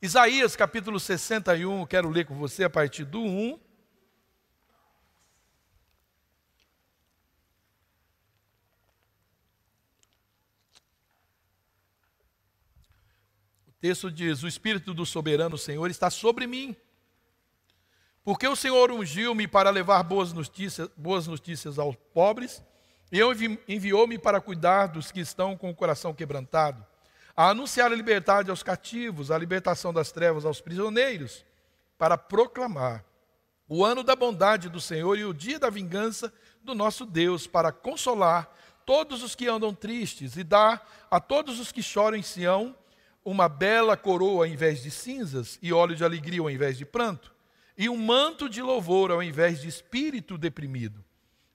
Isaías capítulo 61, quero ler com você a partir do 1. O texto diz: O Espírito do soberano Senhor está sobre mim, porque o Senhor ungiu-me para levar boas notícias, boas notícias aos pobres, e enviou-me para cuidar dos que estão com o coração quebrantado a anunciar a liberdade aos cativos, a libertação das trevas aos prisioneiros, para proclamar o ano da bondade do Senhor e o dia da vingança do nosso Deus, para consolar todos os que andam tristes e dar a todos os que choram em Sião uma bela coroa ao invés de cinzas e óleo de alegria ao invés de pranto, e um manto de louvor ao invés de espírito deprimido.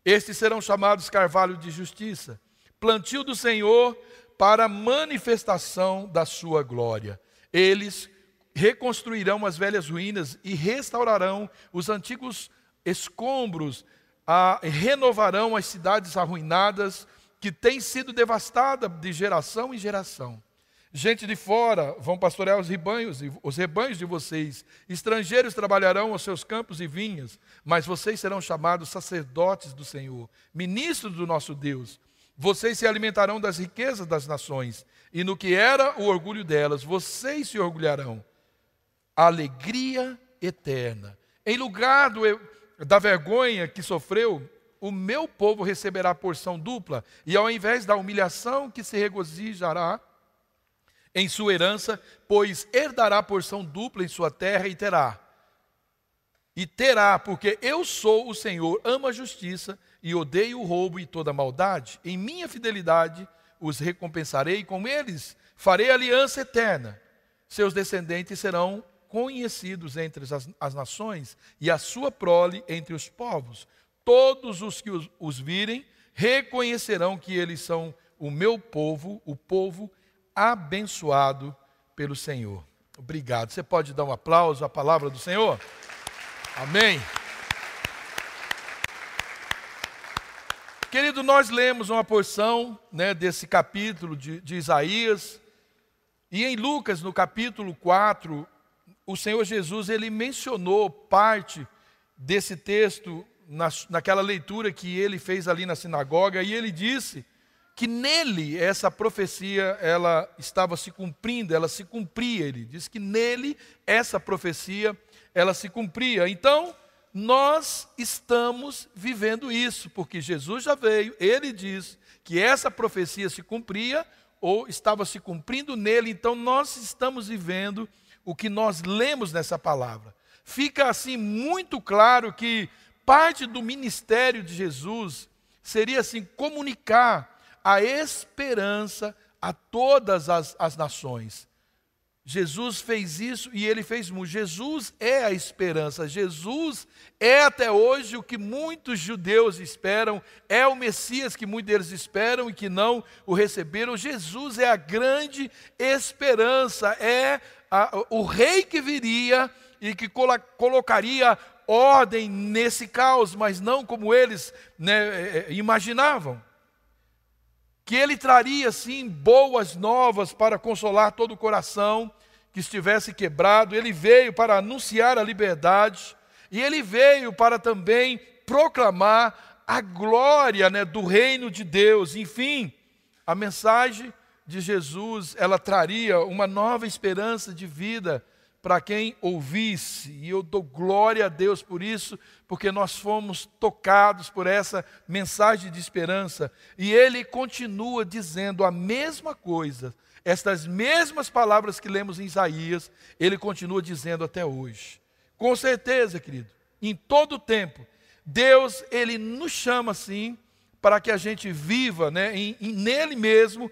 Estes serão chamados carvalho de justiça, plantio do Senhor para a manifestação da sua glória. Eles reconstruirão as velhas ruínas e restaurarão os antigos escombros, a, renovarão as cidades arruinadas que têm sido devastadas de geração em geração. Gente de fora vão pastorear os rebanhos, os rebanhos de vocês. Estrangeiros trabalharão os seus campos e vinhas, mas vocês serão chamados sacerdotes do Senhor, ministros do nosso Deus. Vocês se alimentarão das riquezas das nações, e no que era o orgulho delas, vocês se orgulharão. Alegria eterna. Em lugar do, da vergonha que sofreu, o meu povo receberá porção dupla, e ao invés da humilhação que se regozijará em sua herança, pois herdará porção dupla em sua terra e terá. E terá, porque eu sou o Senhor, amo a justiça e odeio o roubo e toda maldade, em minha fidelidade os recompensarei, e com eles farei aliança eterna. Seus descendentes serão conhecidos entre as, as nações, e a sua prole entre os povos. Todos os que os, os virem reconhecerão que eles são o meu povo, o povo abençoado pelo Senhor. Obrigado. Você pode dar um aplauso à palavra do Senhor? Amém. Querido, nós lemos uma porção né, desse capítulo de, de Isaías, e em Lucas, no capítulo 4, o Senhor Jesus ele mencionou parte desse texto na, naquela leitura que ele fez ali na sinagoga, e ele disse que nele essa profecia ela estava se cumprindo, ela se cumpria. Ele disse que nele essa profecia ela se cumpria. Então, nós estamos vivendo isso, porque Jesus já veio, ele diz que essa profecia se cumpria ou estava se cumprindo nele, então nós estamos vivendo o que nós lemos nessa palavra. Fica assim muito claro que parte do ministério de Jesus seria assim comunicar a esperança a todas as, as nações. Jesus fez isso e ele fez muito. Jesus é a esperança. Jesus é até hoje o que muitos judeus esperam, é o Messias que muitos deles esperam e que não o receberam. Jesus é a grande esperança, é a, o rei que viria e que colocaria ordem nesse caos, mas não como eles né, é, é, imaginavam que ele traria sim boas novas para consolar todo o coração que estivesse quebrado. Ele veio para anunciar a liberdade e ele veio para também proclamar a glória né, do reino de Deus. Enfim, a mensagem de Jesus ela traria uma nova esperança de vida para quem ouvisse, e eu dou glória a Deus por isso, porque nós fomos tocados por essa mensagem de esperança, e ele continua dizendo a mesma coisa, estas mesmas palavras que lemos em Isaías, ele continua dizendo até hoje. Com certeza, querido, em todo o tempo, Deus, ele nos chama assim, para que a gente viva né, em, em, nele mesmo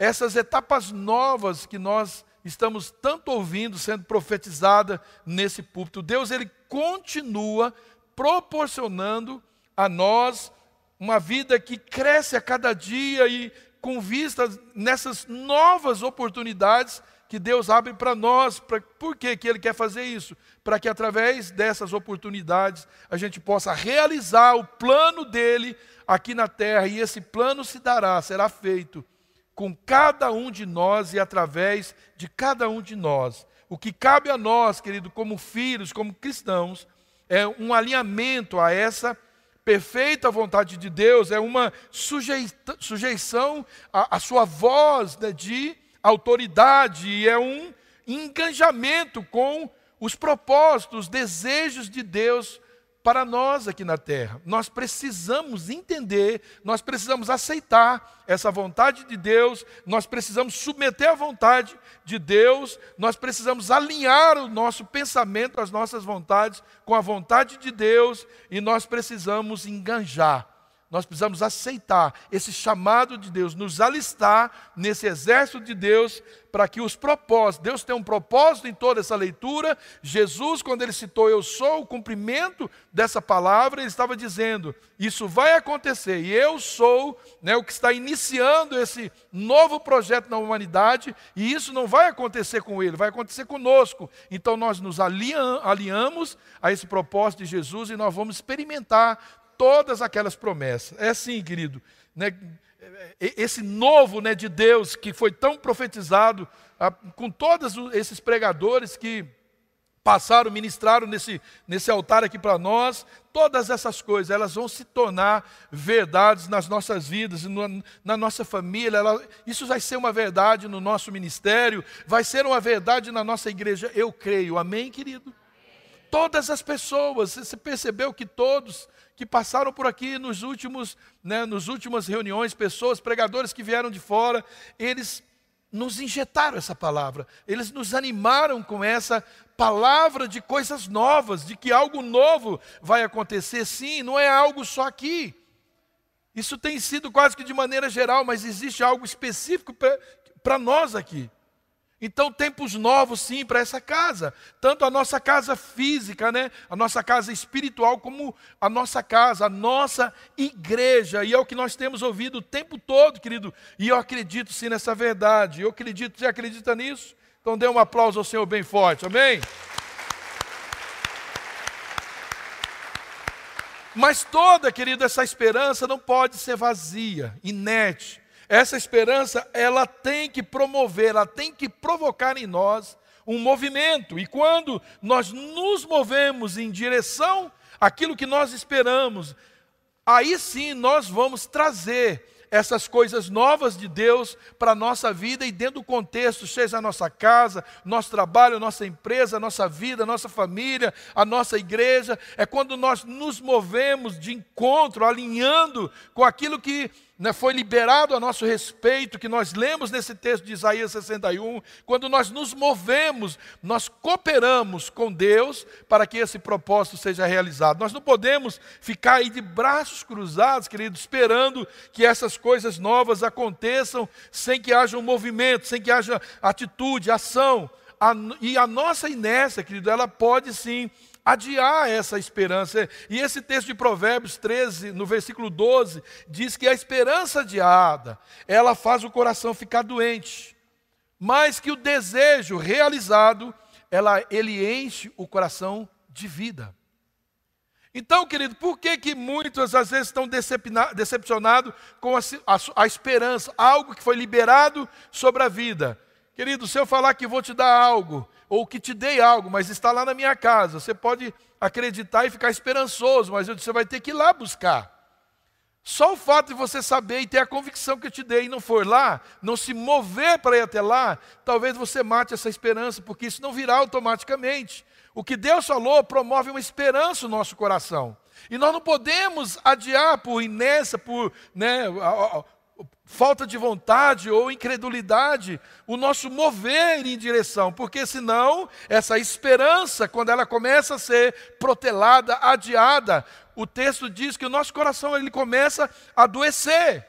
essas etapas novas que nós estamos tanto ouvindo, sendo profetizada nesse púlpito. Deus ele continua proporcionando a nós uma vida que cresce a cada dia e com vista nessas novas oportunidades que Deus abre para nós. Pra, por que, que Ele quer fazer isso? Para que através dessas oportunidades a gente possa realizar o plano dele aqui na terra, e esse plano se dará, será feito com cada um de nós e através de cada um de nós. O que cabe a nós, querido, como filhos, como cristãos, é um alinhamento a essa perfeita vontade de Deus, é uma sujeição à, à sua voz né, de autoridade, e é um engajamento com os propósitos, os desejos de Deus para nós aqui na terra. Nós precisamos entender, nós precisamos aceitar essa vontade de Deus, nós precisamos submeter a vontade de Deus, nós precisamos alinhar o nosso pensamento, as nossas vontades com a vontade de Deus e nós precisamos enganjar nós precisamos aceitar esse chamado de Deus, nos alistar nesse exército de Deus, para que os propósitos, Deus tem um propósito em toda essa leitura. Jesus, quando ele citou eu sou, o cumprimento dessa palavra, ele estava dizendo: isso vai acontecer, e eu sou né, o que está iniciando esse novo projeto na humanidade, e isso não vai acontecer com ele, vai acontecer conosco. Então nós nos alinhamos a esse propósito de Jesus e nós vamos experimentar todas aquelas promessas. É assim, querido, né? esse novo né, de Deus que foi tão profetizado, ah, com todos esses pregadores que passaram, ministraram nesse, nesse altar aqui para nós, todas essas coisas, elas vão se tornar verdades nas nossas vidas, na nossa família, ela, isso vai ser uma verdade no nosso ministério, vai ser uma verdade na nossa igreja, eu creio, amém, querido? Todas as pessoas, você percebeu que todos que passaram por aqui nos últimos, né, nos últimas reuniões, pessoas, pregadores que vieram de fora, eles nos injetaram essa palavra, eles nos animaram com essa palavra de coisas novas, de que algo novo vai acontecer. Sim, não é algo só aqui. Isso tem sido quase que de maneira geral, mas existe algo específico para nós aqui. Então, tempos novos, sim, para essa casa. Tanto a nossa casa física, né? a nossa casa espiritual, como a nossa casa, a nossa igreja. E é o que nós temos ouvido o tempo todo, querido. E eu acredito sim nessa verdade. Eu acredito, você acredita nisso? Então, dê um aplauso ao Senhor bem forte, amém? Mas toda, querido, essa esperança não pode ser vazia, inerte essa esperança, ela tem que promover, ela tem que provocar em nós um movimento. E quando nós nos movemos em direção àquilo que nós esperamos, aí sim nós vamos trazer essas coisas novas de Deus para a nossa vida e dentro do contexto, seja a nossa casa, nosso trabalho, nossa empresa, nossa vida, nossa família, a nossa igreja, é quando nós nos movemos de encontro, alinhando com aquilo que né, foi liberado a nosso respeito, que nós lemos nesse texto de Isaías 61, quando nós nos movemos, nós cooperamos com Deus para que esse propósito seja realizado. Nós não podemos ficar aí de braços cruzados, querido, esperando que essas coisas novas aconteçam sem que haja um movimento, sem que haja atitude, ação. e a nossa inércia, querido, ela pode sim adiar essa esperança. E esse texto de Provérbios 13, no versículo 12, diz que a esperança adiada, ela faz o coração ficar doente, mas que o desejo realizado, ela, ele enche o coração de vida. Então, querido, por que, que muitas às vezes estão decepcionados com a, a, a esperança, algo que foi liberado sobre a vida? Querido, se eu falar que vou te dar algo, ou que te dei algo, mas está lá na minha casa. Você pode acreditar e ficar esperançoso, mas você vai ter que ir lá buscar. Só o fato de você saber e ter a convicção que eu te dei e não for lá, não se mover para ir até lá, talvez você mate essa esperança, porque isso não virá automaticamente. O que Deus falou promove uma esperança no nosso coração. E nós não podemos adiar por inércia, por né, falta de vontade ou incredulidade, o nosso mover em direção, porque senão essa esperança, quando ela começa a ser protelada, adiada, o texto diz que o nosso coração ele começa a adoecer.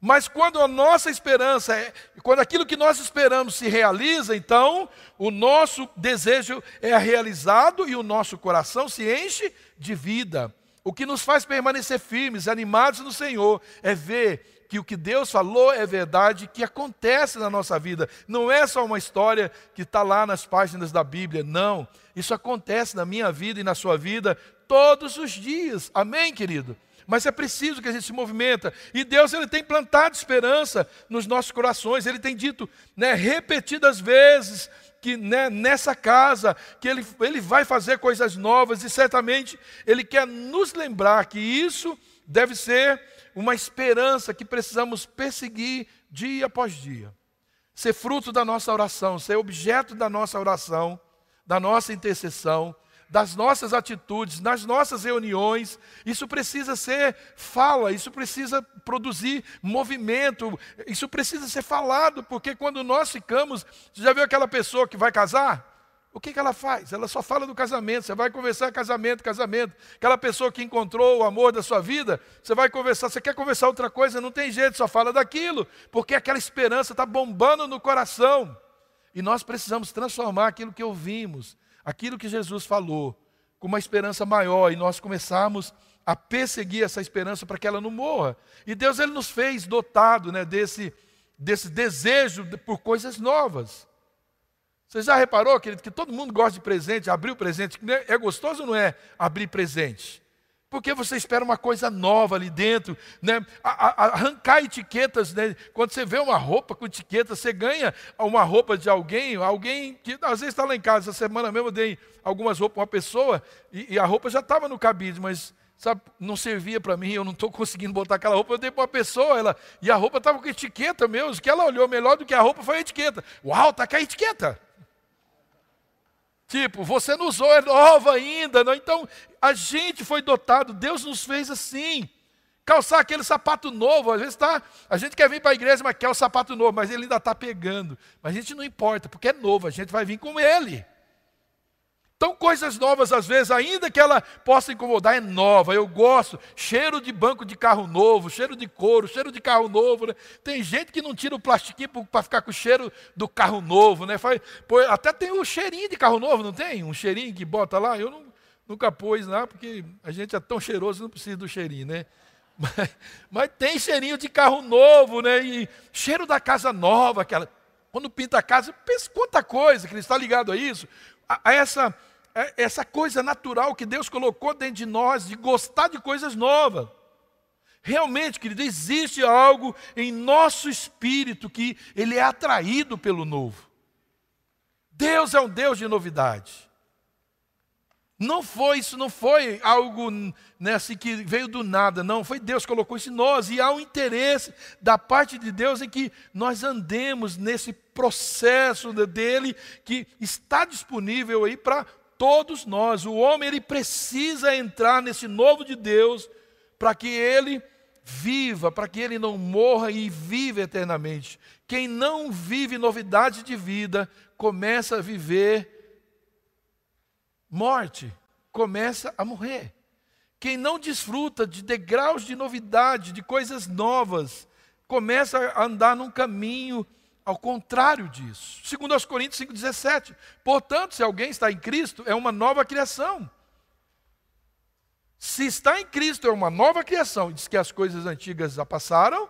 Mas quando a nossa esperança, é, quando aquilo que nós esperamos se realiza, então o nosso desejo é realizado e o nosso coração se enche de vida. O que nos faz permanecer firmes, animados no Senhor, é ver que o que Deus falou é verdade, que acontece na nossa vida. Não é só uma história que está lá nas páginas da Bíblia, não. Isso acontece na minha vida e na sua vida todos os dias. Amém, querido? mas é preciso que a gente se movimenta. E Deus ele tem plantado esperança nos nossos corações. Ele tem dito, né, repetidas vezes que né, nessa casa que ele, ele vai fazer coisas novas e certamente ele quer nos lembrar que isso deve ser uma esperança que precisamos perseguir dia após dia. Ser fruto da nossa oração, ser objeto da nossa oração, da nossa intercessão, das nossas atitudes, nas nossas reuniões. Isso precisa ser fala, isso precisa produzir movimento, isso precisa ser falado, porque quando nós ficamos, você já viu aquela pessoa que vai casar? O que, que ela faz? Ela só fala do casamento. Você vai conversar casamento, casamento. Aquela pessoa que encontrou o amor da sua vida, você vai conversar. Você quer conversar outra coisa? Não tem jeito, só fala daquilo, porque aquela esperança está bombando no coração. E nós precisamos transformar aquilo que ouvimos aquilo que Jesus falou com uma esperança maior e nós começarmos a perseguir essa esperança para que ela não morra. E Deus ele nos fez dotado né, desse, desse desejo por coisas novas. Você já reparou, querido, que todo mundo gosta de presente, abrir o presente? É gostoso ou não é abrir presente? Porque você espera uma coisa nova ali dentro, né? arrancar etiquetas, né? Quando você vê uma roupa com etiqueta, você ganha uma roupa de alguém, alguém que às vezes está lá em casa. Essa semana mesmo eu dei algumas roupas para uma pessoa e, e a roupa já estava no cabide, mas sabe, não servia para mim, eu não estou conseguindo botar aquela roupa, eu dei para uma pessoa, ela, e a roupa estava com etiqueta mesmo, que ela olhou melhor do que a roupa foi a etiqueta. Uau, está com a etiqueta. Tipo, você não usou, é nova ainda. Não? Então, a gente foi dotado, Deus nos fez assim. Calçar aquele sapato novo, às vezes tá, a gente quer vir para a igreja, mas quer o sapato novo, mas ele ainda está pegando. Mas a gente não importa, porque é novo, a gente vai vir com ele. Então, coisas novas, às vezes, ainda que ela possa incomodar, é nova. Eu gosto. Cheiro de banco de carro novo, cheiro de couro, cheiro de carro novo. Né? Tem gente que não tira o plastiquinho para ficar com o cheiro do carro novo. Né? Pô, até tem o cheirinho de carro novo, não tem? Um cheirinho que bota lá. Eu não, nunca pus lá, porque a gente é tão cheiroso, não precisa do cheirinho, né? Mas, mas tem cheirinho de carro novo, né? E cheiro da casa nova, aquela. Quando pinta a casa, pensa quanta coisa que ele está ligado a isso a, essa, essa coisa natural que Deus colocou dentro de nós, de gostar de coisas novas. Realmente, querido, existe algo em nosso espírito que ele é atraído pelo novo. Deus é um Deus de novidade. Não foi, isso não foi algo né, assim, que veio do nada, não. Foi Deus que colocou isso em nós. E há um interesse da parte de Deus em que nós andemos nesse processo dele que está disponível aí para todos nós. O homem ele precisa entrar nesse novo de Deus para que ele viva, para que ele não morra e viva eternamente. Quem não vive novidade de vida começa a viver morte, começa a morrer. Quem não desfruta de degraus de novidade, de coisas novas, começa a andar num caminho ao contrário disso. Segundo aos Coríntios 5,17. Portanto, se alguém está em Cristo, é uma nova criação. Se está em Cristo, é uma nova criação. Diz que as coisas antigas já passaram,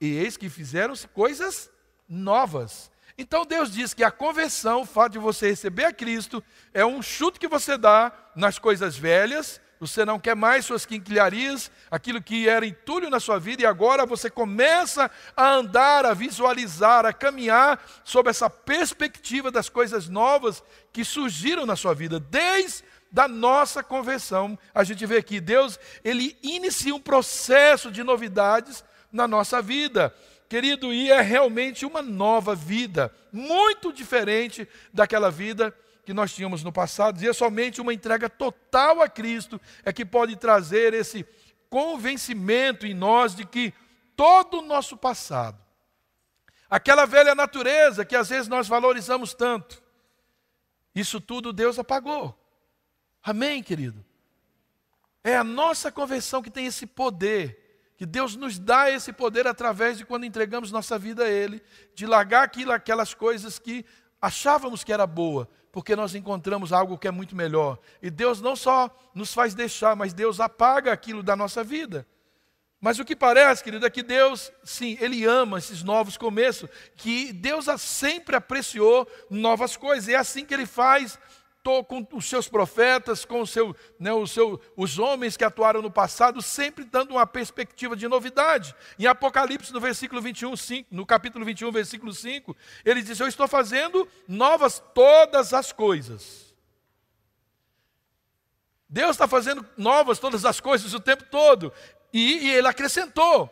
e eis que fizeram-se coisas novas. Então Deus diz que a conversão, o fato de você receber a Cristo, é um chute que você dá nas coisas velhas, você não quer mais suas quinquilharias, aquilo que era entulho na sua vida, e agora você começa a andar, a visualizar, a caminhar sob essa perspectiva das coisas novas que surgiram na sua vida, desde da nossa conversão. A gente vê aqui, Deus, ele inicia um processo de novidades na nossa vida querido, e é realmente uma nova vida, muito diferente daquela vida que nós tínhamos no passado, e é somente uma entrega total a Cristo é que pode trazer esse convencimento em nós de que todo o nosso passado, aquela velha natureza que às vezes nós valorizamos tanto, isso tudo Deus apagou. Amém, querido? É a nossa conversão que tem esse poder que Deus nos dá esse poder através de quando entregamos nossa vida a Ele, de largar aquilo, aquelas coisas que achávamos que era boa, porque nós encontramos algo que é muito melhor. E Deus não só nos faz deixar, mas Deus apaga aquilo da nossa vida. Mas o que parece, querido, é que Deus, sim, Ele ama esses novos começos, que Deus sempre apreciou novas coisas, e é assim que Ele faz com os seus profetas, com o seu, né, o seu, os homens que atuaram no passado, sempre dando uma perspectiva de novidade. Em Apocalipse, no versículo 21, 5, no capítulo 21, versículo 5, ele diz: Eu estou fazendo novas todas as coisas. Deus está fazendo novas todas as coisas o tempo todo. E, e ele acrescentou: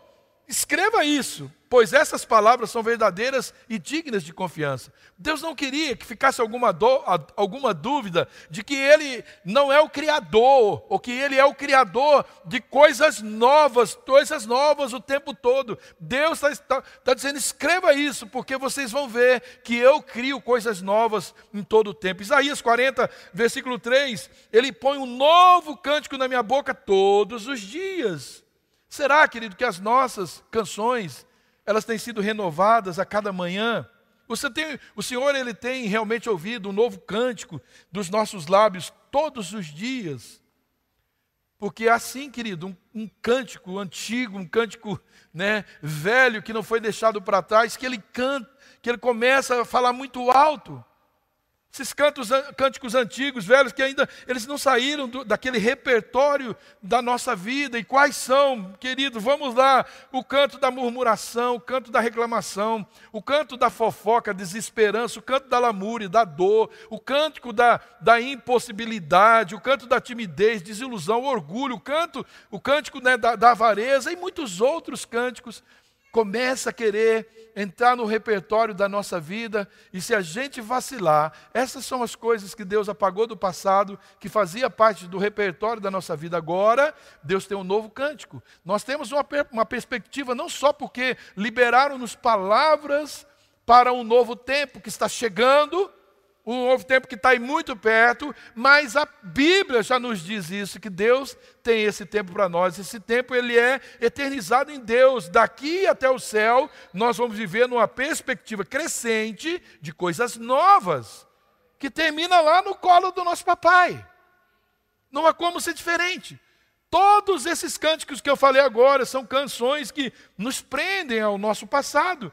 escreva isso, pois essas palavras são verdadeiras e dignas de confiança. Deus não queria que ficasse alguma, do, alguma dúvida de que Ele não é o Criador, ou que Ele é o Criador de coisas novas, coisas novas o tempo todo. Deus está tá, tá dizendo: escreva isso, porque vocês vão ver que eu crio coisas novas em todo o tempo. Isaías 40, versículo 3, ele põe um novo cântico na minha boca todos os dias. Será, querido, que as nossas canções elas têm sido renovadas a cada manhã. Você tem, o Senhor ele tem realmente ouvido um novo cântico dos nossos lábios todos os dias. Porque é assim, querido, um, um cântico antigo, um cântico né, velho que não foi deixado para trás, que ele canta, que ele começa a falar muito alto. Esses cantos, cânticos antigos, velhos, que ainda eles não saíram do, daquele repertório da nossa vida. E quais são, querido? Vamos lá. O canto da murmuração, o canto da reclamação, o canto da fofoca, desesperança, o canto da lamúria, da dor, o cântico da, da impossibilidade, o canto da timidez, desilusão, orgulho, o canto, o cântico né, da, da avareza e muitos outros cânticos começa a querer entrar no repertório da nossa vida, e se a gente vacilar, essas são as coisas que Deus apagou do passado, que fazia parte do repertório da nossa vida. Agora, Deus tem um novo cântico. Nós temos uma, uma perspectiva, não só porque liberaram-nos palavras para um novo tempo que está chegando, um novo tempo que está aí muito perto, mas a Bíblia já nos diz isso, que Deus tem esse tempo para nós. Esse tempo ele é eternizado em Deus. Daqui até o céu, nós vamos viver numa perspectiva crescente de coisas novas, que termina lá no colo do nosso papai. Não há como ser diferente. Todos esses cânticos que eu falei agora são canções que nos prendem ao nosso passado.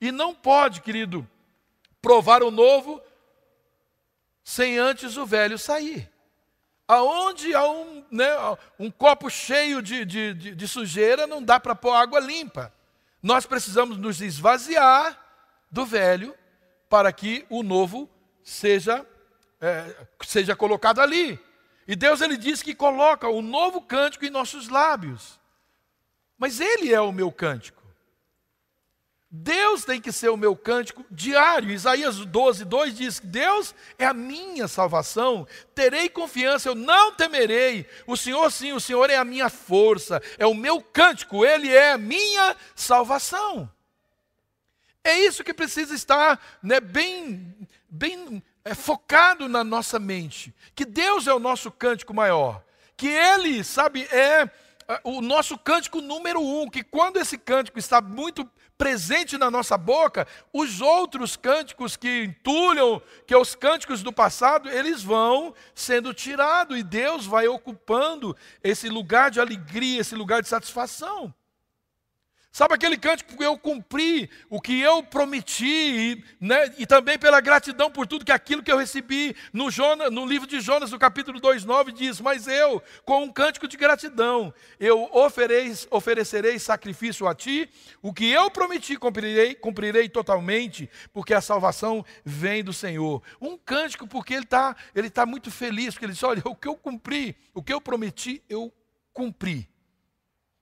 E não pode, querido, provar o novo sem antes o velho sair. Aonde há um, né, um copo cheio de, de, de, de sujeira, não dá para pôr água limpa. Nós precisamos nos esvaziar do velho para que o novo seja, é, seja colocado ali. E Deus ele diz que coloca o novo cântico em nossos lábios. Mas ele é o meu cântico. Deus tem que ser o meu cântico diário. Isaías 12, 2 diz: Deus é a minha salvação, terei confiança, eu não temerei. O Senhor, sim, o Senhor é a minha força, é o meu cântico, Ele é a minha salvação. É isso que precisa estar né, bem, bem é, focado na nossa mente: que Deus é o nosso cântico maior, que Ele, sabe, é o nosso cântico número um, que quando esse cântico está muito presente na nossa boca, os outros cânticos que entulham, que é os cânticos do passado, eles vão sendo tirados e Deus vai ocupando esse lugar de alegria, esse lugar de satisfação. Sabe aquele cântico eu cumpri, o que eu prometi, e, né, e também pela gratidão por tudo que aquilo que eu recebi no, Jonas, no livro de Jonas, no capítulo 2,9, diz: Mas eu, com um cântico de gratidão, eu ofereis, oferecerei sacrifício a ti, o que eu prometi cumprirei, cumprirei totalmente, porque a salvação vem do Senhor. Um cântico porque ele está ele tá muito feliz, porque ele diz: Olha, o que eu cumpri, o que eu prometi, eu cumpri.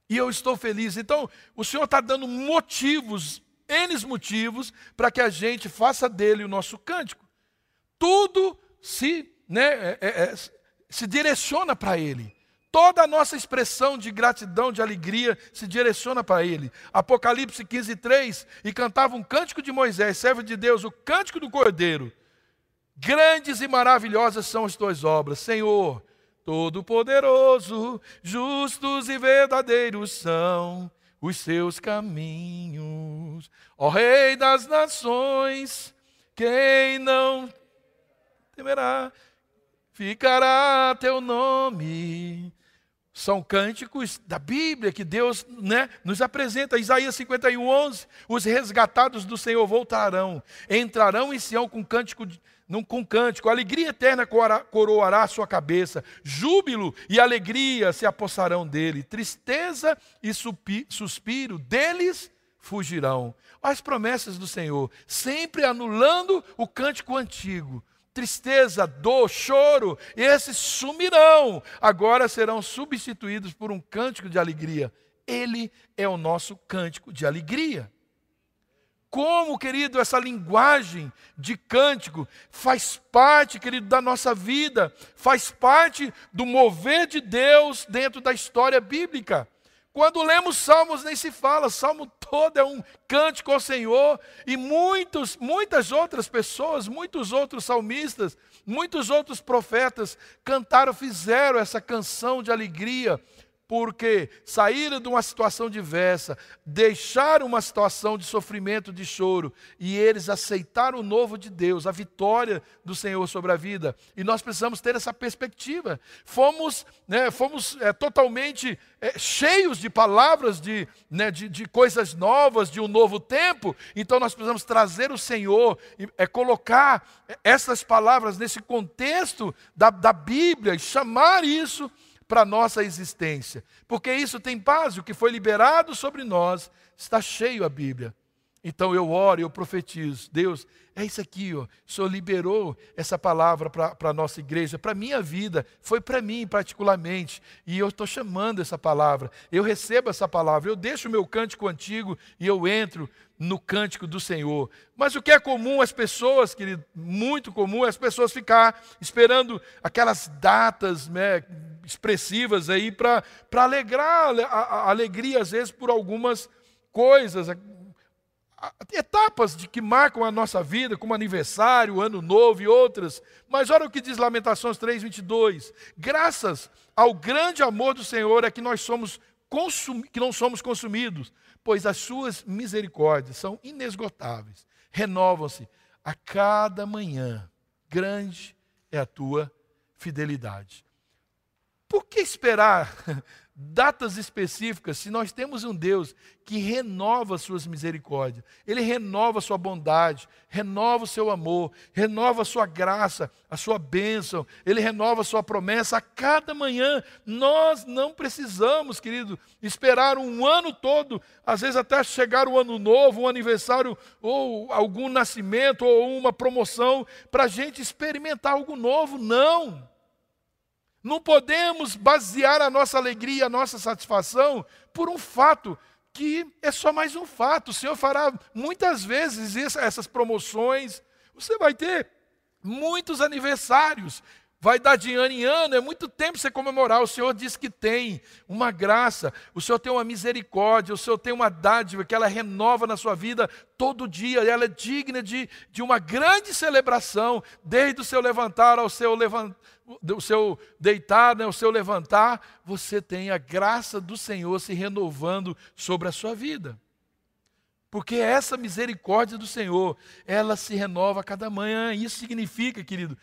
E eu estou feliz. Então, o Senhor está dando motivos, N motivos, para que a gente faça dele o nosso cântico. Tudo se, né, é, é, é se direciona para ele. Toda a nossa expressão de gratidão, de alegria, se direciona para Ele. Apocalipse 15, 3. E cantava um cântico de Moisés, servo de Deus, o cântico do Cordeiro. Grandes e maravilhosas são as tuas obras, Senhor. Todo-Poderoso, justos e verdadeiros são os seus caminhos. Ó Rei das nações, quem não temerá, ficará teu nome. São cânticos da Bíblia que Deus né, nos apresenta. Isaías 51, 11. Os resgatados do Senhor voltarão, entrarão em Sião com cântico de num, com cântico, alegria eterna coroará sua cabeça, júbilo e alegria se apossarão dele, tristeza e suspiro deles fugirão. As promessas do Senhor, sempre anulando o cântico antigo. Tristeza, dor, choro, esses sumirão, agora serão substituídos por um cântico de alegria. Ele é o nosso cântico de alegria. Como, querido, essa linguagem de cântico faz parte, querido, da nossa vida, faz parte do mover de Deus dentro da história bíblica. Quando lemos salmos, nem se fala, salmo todo é um cântico ao Senhor, e muitos, muitas outras pessoas, muitos outros salmistas, muitos outros profetas cantaram, fizeram essa canção de alegria porque saíram de uma situação diversa, deixaram uma situação de sofrimento, de choro, e eles aceitaram o novo de Deus, a vitória do Senhor sobre a vida. E nós precisamos ter essa perspectiva. Fomos, né, fomos é, totalmente é, cheios de palavras, de, né, de, de, coisas novas, de um novo tempo, então nós precisamos trazer o Senhor, é, colocar essas palavras nesse contexto da, da Bíblia e chamar isso para a nossa existência. Porque isso tem base, o que foi liberado sobre nós está cheio a Bíblia. Então eu oro, eu profetizo. Deus, é isso aqui, ó. o Senhor liberou essa palavra para a nossa igreja, para a minha vida, foi para mim particularmente. E eu estou chamando essa palavra, eu recebo essa palavra, eu deixo o meu cântico antigo e eu entro no cântico do Senhor. Mas o que é comum as pessoas, querido, muito comum, é as pessoas ficar esperando aquelas datas né, expressivas aí para alegrar a, a, alegria, às vezes, por algumas coisas, etapas de que marcam a nossa vida, como aniversário, ano novo e outras. Mas olha o que diz Lamentações 3:22. Graças ao grande amor do Senhor é que nós somos que não somos consumidos, pois as suas misericórdias são inesgotáveis, renovam-se a cada manhã. Grande é a tua fidelidade. Por que esperar datas específicas, se nós temos um Deus que renova suas misericórdias, Ele renova sua bondade, renova o seu amor, renova a sua graça, a sua bênção, Ele renova a sua promessa a cada manhã. Nós não precisamos, querido, esperar um ano todo, às vezes até chegar o um ano novo, um aniversário, ou algum nascimento, ou uma promoção, para a gente experimentar algo novo. Não! Não podemos basear a nossa alegria, a nossa satisfação por um fato que é só mais um fato. O Senhor fará muitas vezes essas promoções. Você vai ter muitos aniversários. Vai dar de ano em ano, é muito tempo você comemorar. O Senhor diz que tem uma graça, o Senhor tem uma misericórdia, o Senhor tem uma dádiva que ela renova na sua vida todo dia, ela é digna de, de uma grande celebração, desde o seu levantar ao seu levantar o seu deitar, né, o seu levantar, você tem a graça do Senhor se renovando sobre a sua vida. Porque essa misericórdia do Senhor, ela se renova a cada manhã. Isso significa, querido,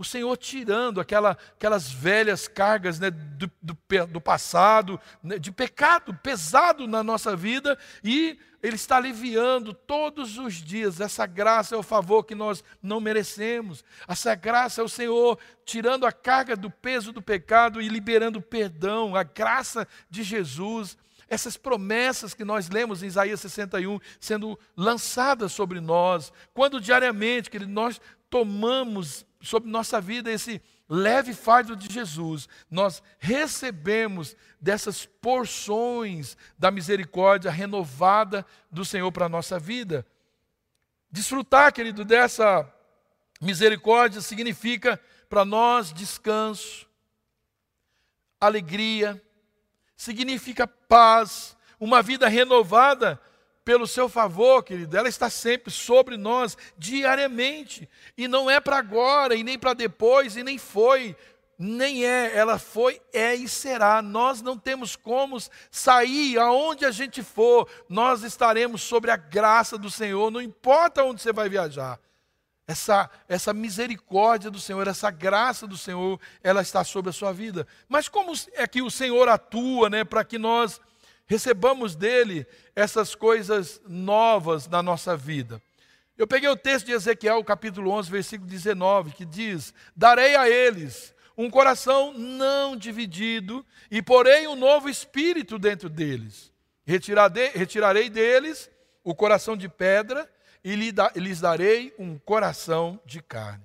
o Senhor tirando aquela, aquelas velhas cargas né, do, do, do passado, né, de pecado pesado na nossa vida, e Ele está aliviando todos os dias. Essa graça é o favor que nós não merecemos. Essa graça é o Senhor tirando a carga do peso do pecado e liberando perdão, a graça de Jesus essas promessas que nós lemos em Isaías 61 sendo lançadas sobre nós, quando diariamente que nós tomamos sobre nossa vida esse leve fardo de Jesus, nós recebemos dessas porções da misericórdia renovada do Senhor para a nossa vida. Desfrutar, querido, dessa misericórdia significa para nós descanso, alegria, significa paz, uma vida renovada pelo seu favor, querido, ela está sempre sobre nós, diariamente. E não é para agora, e nem para depois, e nem foi, nem é, ela foi, é e será. Nós não temos como sair aonde a gente for, nós estaremos sobre a graça do Senhor, não importa onde você vai viajar. Essa, essa misericórdia do Senhor, essa graça do Senhor, ela está sobre a sua vida. Mas como é que o Senhor atua né, para que nós recebamos dele essas coisas novas na nossa vida. Eu peguei o texto de Ezequiel, capítulo 11, versículo 19, que diz: Darei a eles um coração não dividido e porei um novo espírito dentro deles. Retirarei deles o coração de pedra e lhes darei um coração de carne.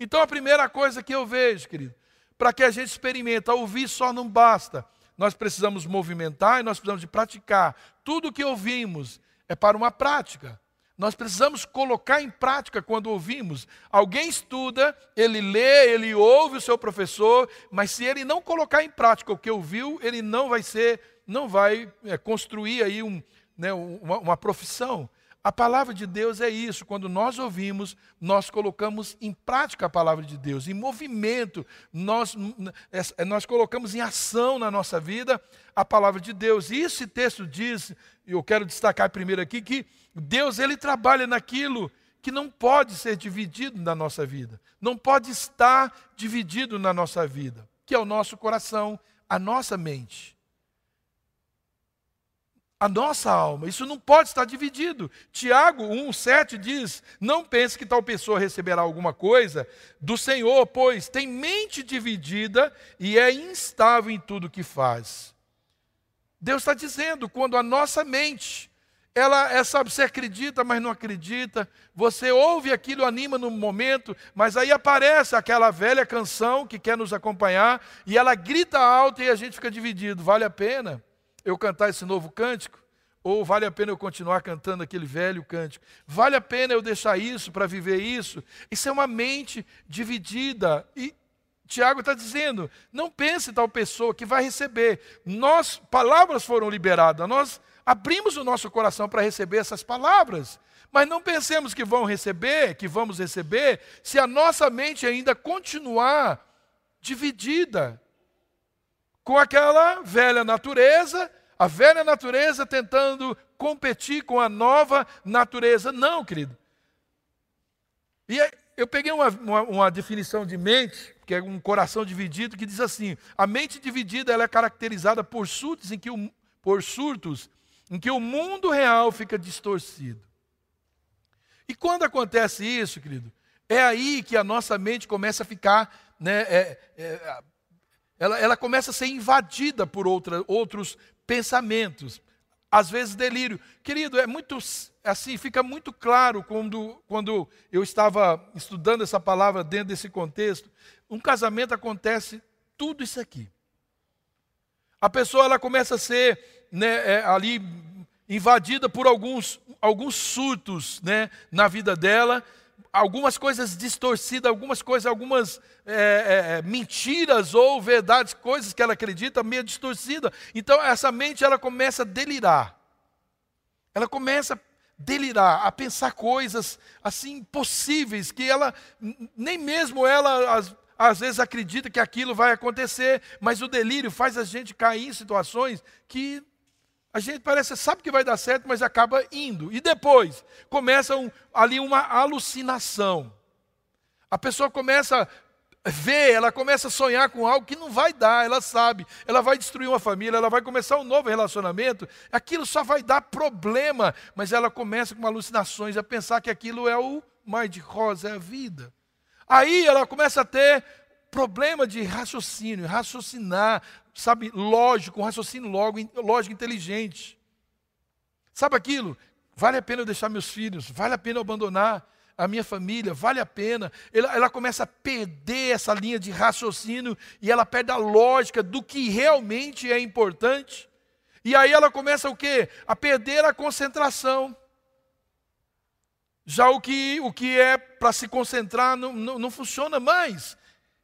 Então a primeira coisa que eu vejo, querido, para que a gente experimente, ouvir só não basta. Nós precisamos movimentar e nós precisamos de praticar. Tudo o que ouvimos é para uma prática. Nós precisamos colocar em prática quando ouvimos. Alguém estuda, ele lê, ele ouve o seu professor, mas se ele não colocar em prática o que ouviu, ele não vai ser, não vai é, construir aí um, né, uma, uma profissão. A palavra de Deus é isso. Quando nós ouvimos, nós colocamos em prática a palavra de Deus, em movimento, nós, nós colocamos em ação na nossa vida a palavra de Deus. E esse texto diz, eu quero destacar primeiro aqui, que Deus ele trabalha naquilo que não pode ser dividido na nossa vida, não pode estar dividido na nossa vida, que é o nosso coração, a nossa mente a nossa alma. Isso não pode estar dividido. Tiago 1,7 diz: Não pense que tal pessoa receberá alguma coisa do Senhor, pois tem mente dividida e é instável em tudo que faz. Deus está dizendo, quando a nossa mente, ela é, sabe, você acredita, mas não acredita, você ouve aquilo, anima no momento, mas aí aparece aquela velha canção que quer nos acompanhar e ela grita alto e a gente fica dividido. Vale a pena? Eu cantar esse novo cântico? Ou vale a pena eu continuar cantando aquele velho cântico? Vale a pena eu deixar isso para viver isso? Isso é uma mente dividida. E Tiago está dizendo: não pense tal pessoa que vai receber. Nós, palavras foram liberadas, nós abrimos o nosso coração para receber essas palavras. Mas não pensemos que vão receber, que vamos receber, se a nossa mente ainda continuar dividida com aquela velha natureza, a velha natureza tentando competir com a nova natureza. Não, querido. E eu peguei uma, uma, uma, definição de mente, que é um coração dividido, que diz assim: a mente dividida ela é caracterizada por surtos em que o, por surtos em que o mundo real fica distorcido. E quando acontece isso, querido, é aí que a nossa mente começa a ficar né, é, é, ela, ela começa a ser invadida por outra, outros pensamentos, às vezes delírio. Querido, é muito assim, fica muito claro quando, quando eu estava estudando essa palavra dentro desse contexto. Um casamento acontece tudo isso aqui. A pessoa ela começa a ser né, é, ali invadida por alguns, alguns surtos né, na vida dela algumas coisas distorcidas, algumas coisas, algumas é, é, é, mentiras ou verdades, coisas que ela acredita meio distorcida. Então essa mente ela começa a delirar. Ela começa a delirar, a pensar coisas assim impossíveis que ela nem mesmo ela às, às vezes acredita que aquilo vai acontecer, mas o delírio faz a gente cair em situações que a gente parece, sabe que vai dar certo, mas acaba indo. E depois, começa um, ali uma alucinação. A pessoa começa a ver, ela começa a sonhar com algo que não vai dar, ela sabe. Ela vai destruir uma família, ela vai começar um novo relacionamento. Aquilo só vai dar problema, mas ela começa com alucinações a pensar que aquilo é o mar de rosa, é a vida. Aí ela começa a ter problema de raciocínio, raciocinar, sabe, lógico, um raciocínio logo, lógico, inteligente. Sabe aquilo? Vale a pena eu deixar meus filhos, vale a pena eu abandonar a minha família, vale a pena. Ela, ela começa a perder essa linha de raciocínio e ela perde a lógica do que realmente é importante. E aí ela começa o quê? A perder a concentração. Já o que, o que é para se concentrar não, não, não funciona mais.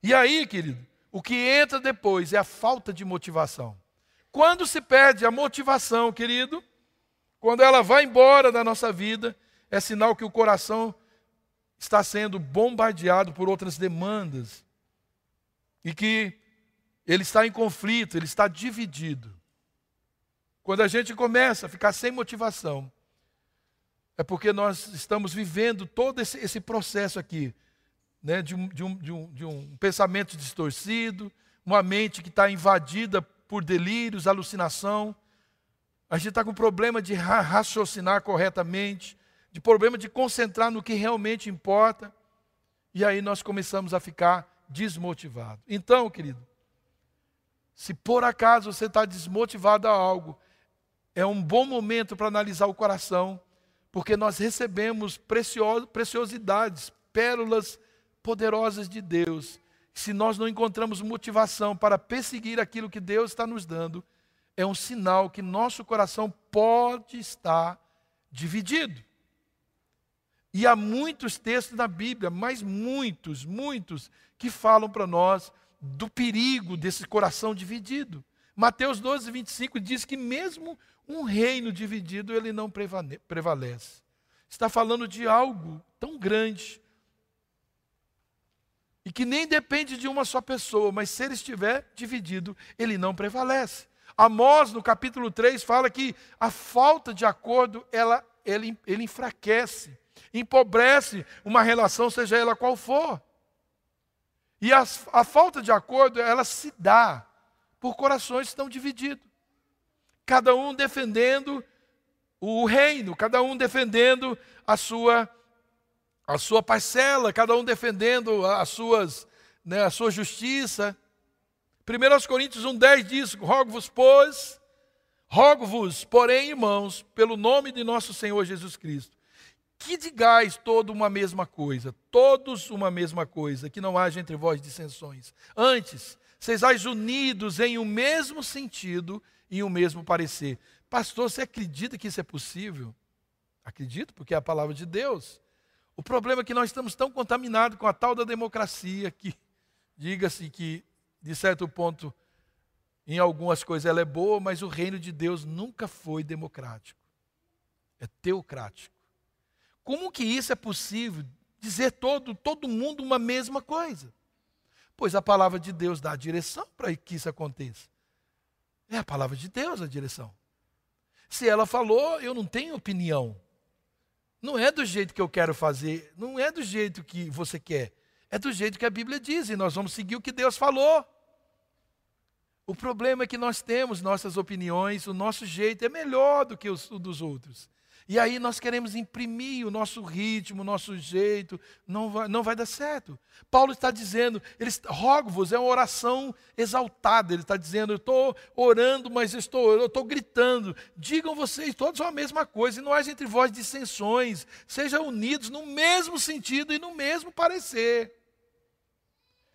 E aí, querido, o que entra depois é a falta de motivação. Quando se perde a motivação, querido, quando ela vai embora da nossa vida, é sinal que o coração está sendo bombardeado por outras demandas e que ele está em conflito, ele está dividido. Quando a gente começa a ficar sem motivação, é porque nós estamos vivendo todo esse, esse processo aqui né, de, um, de, um, de, um, de um pensamento distorcido, uma mente que está invadida por delírios, alucinação. A gente está com problema de raciocinar corretamente, de problema de concentrar no que realmente importa, e aí nós começamos a ficar desmotivados. Então, querido, se por acaso você está desmotivado a algo, é um bom momento para analisar o coração, porque nós recebemos preciosidades, pérolas poderosas de Deus. Se nós não encontramos motivação para perseguir aquilo que Deus está nos dando, é um sinal que nosso coração pode estar dividido. E há muitos textos na Bíblia, mas muitos, muitos, que falam para nós do perigo desse coração dividido. Mateus 12, 25 diz que mesmo um reino dividido, ele não prevalece. Está falando de algo tão grande e que nem depende de uma só pessoa, mas se ele estiver dividido, ele não prevalece. Amós, no capítulo 3, fala que a falta de acordo, ela, ele, ele enfraquece empobrece uma relação, seja ela qual for. E a, a falta de acordo, ela se dá por corações que estão divididos. Cada um defendendo o reino, cada um defendendo a sua a sua parcela, cada um defendendo as suas, né, a sua justiça. 1 Coríntios 1,10 diz: Rogo-vos, pois, rogo-vos, porém, irmãos, pelo nome de nosso Senhor Jesus Cristo, que digais toda uma mesma coisa, todos uma mesma coisa, que não haja entre vós dissensões. Antes, sejais unidos em um mesmo sentido e um mesmo parecer. Pastor, você acredita que isso é possível? Acredito, porque é a palavra de Deus. O problema é que nós estamos tão contaminados com a tal da democracia que, diga-se que, de certo ponto, em algumas coisas ela é boa, mas o reino de Deus nunca foi democrático. É teocrático. Como que isso é possível? Dizer todo, todo mundo uma mesma coisa. Pois a palavra de Deus dá a direção para que isso aconteça. É a palavra de Deus a direção. Se ela falou, eu não tenho opinião. Não é do jeito que eu quero fazer, não é do jeito que você quer. É do jeito que a Bíblia diz e nós vamos seguir o que Deus falou. O problema é que nós temos nossas opiniões, o nosso jeito é melhor do que o dos outros. E aí nós queremos imprimir o nosso ritmo, o nosso jeito, não vai, não vai dar certo. Paulo está dizendo, ele rogo-vos, é uma oração exaltada, ele está dizendo, eu estou orando, mas estou, eu estou gritando, digam vocês todos a mesma coisa, e não haja entre vós dissensões, sejam unidos no mesmo sentido e no mesmo parecer.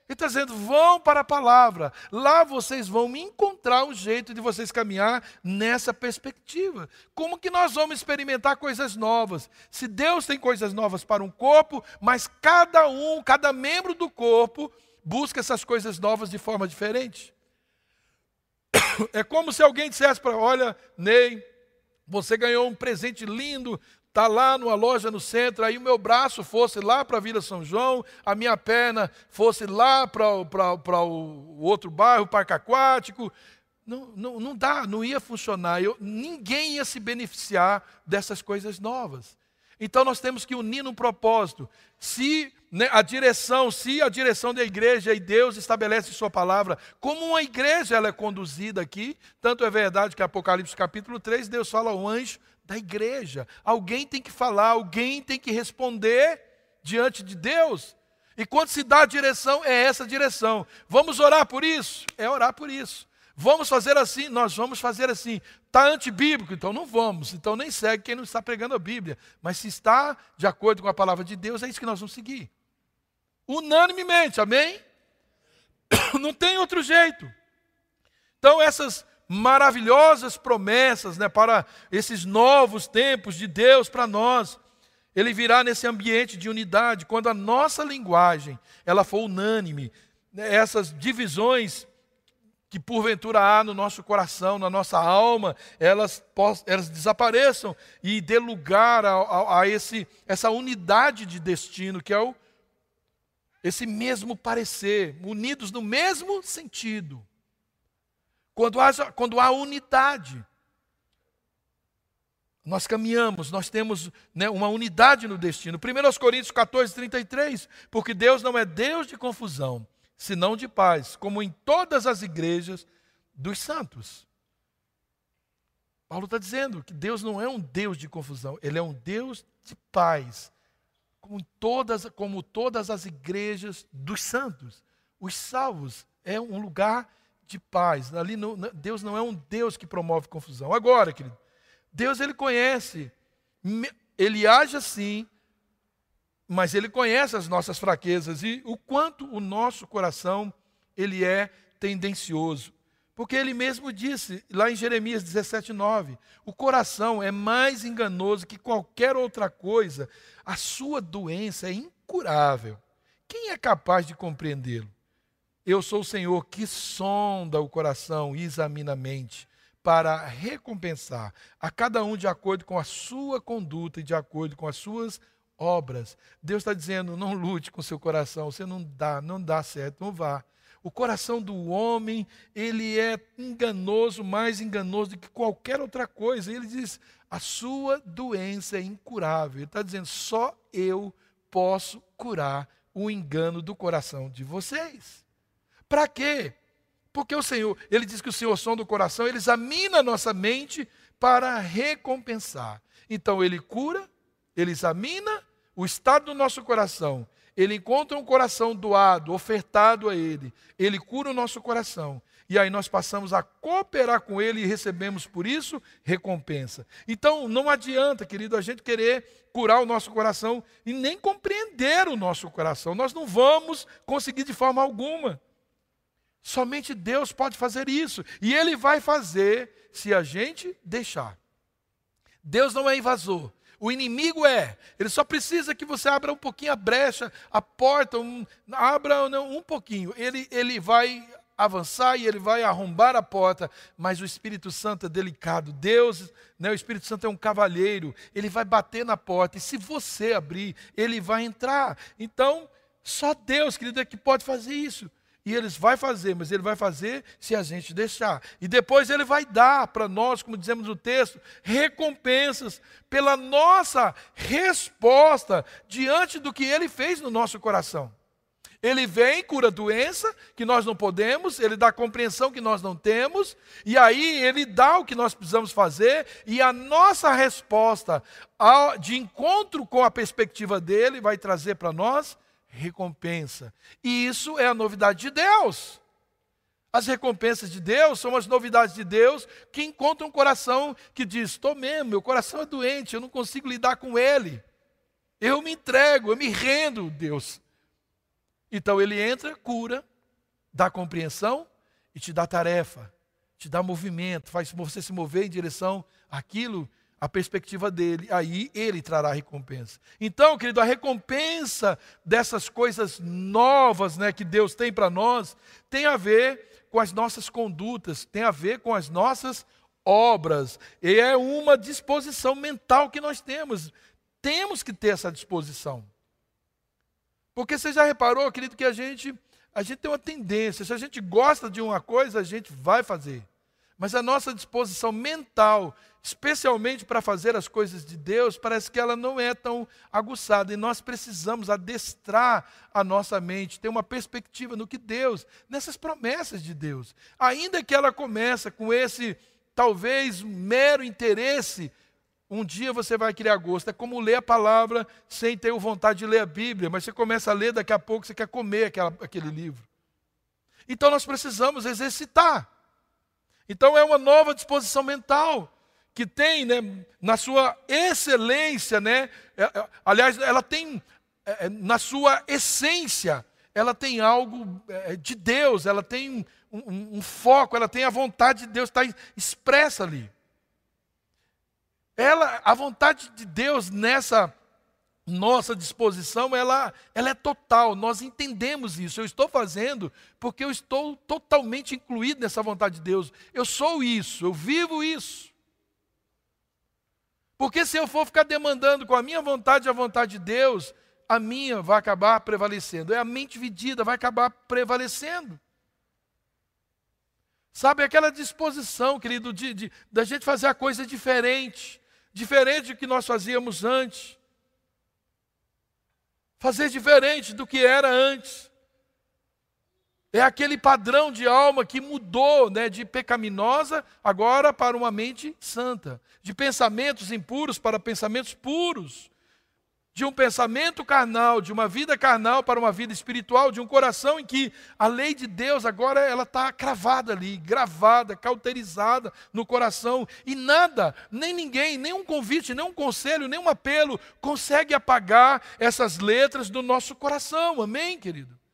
Ele está dizendo: vão para a palavra, lá vocês vão encontrar um jeito de vocês caminhar nessa perspectiva. Como que nós vamos experimentar coisas novas? Se Deus tem coisas novas para um corpo, mas cada um, cada membro do corpo, busca essas coisas novas de forma diferente. É como se alguém dissesse para, olha, Ney, você ganhou um presente lindo está lá numa loja no centro, aí o meu braço fosse lá para a Vila São João, a minha perna fosse lá para o outro bairro, Parque Aquático. Não, não, não dá, não ia funcionar. Eu, ninguém ia se beneficiar dessas coisas novas. Então nós temos que unir num propósito. Se né, a direção, se a direção da igreja e Deus estabelece sua palavra, como uma igreja ela é conduzida aqui, tanto é verdade que Apocalipse capítulo 3, Deus fala ao anjo da igreja. Alguém tem que falar, alguém tem que responder diante de Deus. E quando se dá a direção, é essa direção. Vamos orar por isso? É orar por isso. Vamos fazer assim? Nós vamos fazer assim. Está antibíblico? Então não vamos. Então nem segue quem não está pregando a Bíblia. Mas se está de acordo com a palavra de Deus, é isso que nós vamos seguir. Unanimemente, amém? Não tem outro jeito. Então essas maravilhosas promessas né, para esses novos tempos de Deus para nós. Ele virá nesse ambiente de unidade, quando a nossa linguagem ela for unânime, né, essas divisões que porventura há no nosso coração, na nossa alma, elas, elas desapareçam e dê lugar a, a, a esse, essa unidade de destino, que é o, esse mesmo parecer, unidos no mesmo sentido. Quando há, quando há unidade, nós caminhamos, nós temos né, uma unidade no destino. 1 Coríntios 14, 33, porque Deus não é Deus de confusão, senão de paz, como em todas as igrejas dos santos. Paulo está dizendo que Deus não é um Deus de confusão, ele é um Deus de paz, como todas, como todas as igrejas dos santos. Os salvos é um lugar de paz. Ali Deus não é um Deus que promove confusão. Agora, querido, Deus ele conhece, ele age assim, mas ele conhece as nossas fraquezas e o quanto o nosso coração ele é tendencioso. Porque ele mesmo disse, lá em Jeremias 17,9: o coração é mais enganoso que qualquer outra coisa, a sua doença é incurável. Quem é capaz de compreendê-lo? Eu sou o Senhor que sonda o coração e examina a mente, para recompensar a cada um de acordo com a sua conduta e de acordo com as suas obras. Deus está dizendo: não lute com seu coração, você não dá, não dá certo, não vá. O coração do homem, ele é enganoso, mais enganoso do que qualquer outra coisa. Ele diz: a sua doença é incurável. Ele está dizendo: só eu posso curar o engano do coração de vocês. Para quê? Porque o Senhor, ele diz que o Senhor som do coração, ele examina a nossa mente para recompensar. Então ele cura, ele examina o estado do nosso coração ele encontra um coração doado, ofertado a Ele, Ele cura o nosso coração. E aí nós passamos a cooperar com Ele e recebemos por isso recompensa. Então não adianta, querido, a gente querer curar o nosso coração e nem compreender o nosso coração. Nós não vamos conseguir de forma alguma. Somente Deus pode fazer isso. E Ele vai fazer se a gente deixar. Deus não é invasor. O inimigo é, ele só precisa que você abra um pouquinho a brecha, a porta, um, abra não, um pouquinho. Ele, ele vai avançar e ele vai arrombar a porta, mas o Espírito Santo é delicado. Deus, né, o Espírito Santo é um cavalheiro, ele vai bater na porta e se você abrir, ele vai entrar. Então, só Deus, querido, é que pode fazer isso. E ele vai fazer, mas ele vai fazer se a gente deixar. E depois ele vai dar para nós, como dizemos no texto, recompensas pela nossa resposta diante do que ele fez no nosso coração. Ele vem, cura doença que nós não podemos, ele dá compreensão que nós não temos, e aí ele dá o que nós precisamos fazer, e a nossa resposta de encontro com a perspectiva dele vai trazer para nós recompensa. E isso é a novidade de Deus. As recompensas de Deus são as novidades de Deus que encontram um coração que diz: estou mesmo, meu coração é doente, eu não consigo lidar com ele. Eu me entrego, eu me rendo, Deus. Então ele entra, cura, dá compreensão e te dá tarefa, te dá movimento, faz você se mover em direção àquilo a perspectiva dele, aí ele trará recompensa. Então, querido, a recompensa dessas coisas novas né, que Deus tem para nós tem a ver com as nossas condutas, tem a ver com as nossas obras. E é uma disposição mental que nós temos. Temos que ter essa disposição. Porque você já reparou, querido, que a gente, a gente tem uma tendência, se a gente gosta de uma coisa, a gente vai fazer. Mas a nossa disposição mental, especialmente para fazer as coisas de Deus, parece que ela não é tão aguçada. E nós precisamos adestrar a nossa mente, ter uma perspectiva no que Deus, nessas promessas de Deus. Ainda que ela comece com esse, talvez, mero interesse, um dia você vai criar gosto. É como ler a palavra sem ter vontade de ler a Bíblia, mas você começa a ler, daqui a pouco você quer comer aquela, aquele livro. Então nós precisamos exercitar. Então é uma nova disposição mental que tem, né, na sua excelência, né, é, é, aliás, ela tem é, na sua essência, ela tem algo de Deus, ela tem um, um, um foco, ela tem a vontade de Deus está expressa ali. Ela, a vontade de Deus nessa nossa disposição ela, ela é total, nós entendemos isso. Eu estou fazendo porque eu estou totalmente incluído nessa vontade de Deus. Eu sou isso, eu vivo isso. Porque se eu for ficar demandando com a minha vontade e a vontade de Deus, a minha vai acabar prevalecendo. É a mente dividida, vai acabar prevalecendo. Sabe aquela disposição, querido, de, de da gente fazer a coisa diferente, diferente do que nós fazíamos antes fazer diferente do que era antes. É aquele padrão de alma que mudou né, de pecaminosa agora para uma mente santa, de pensamentos impuros para pensamentos puros, de um pensamento carnal, de uma vida carnal para uma vida espiritual, de um coração em que a lei de Deus agora ela está cravada ali, gravada, cauterizada no coração e nada, nem ninguém, nem um convite, nem um conselho, nem um apelo consegue apagar essas letras do nosso coração. Amém, querido?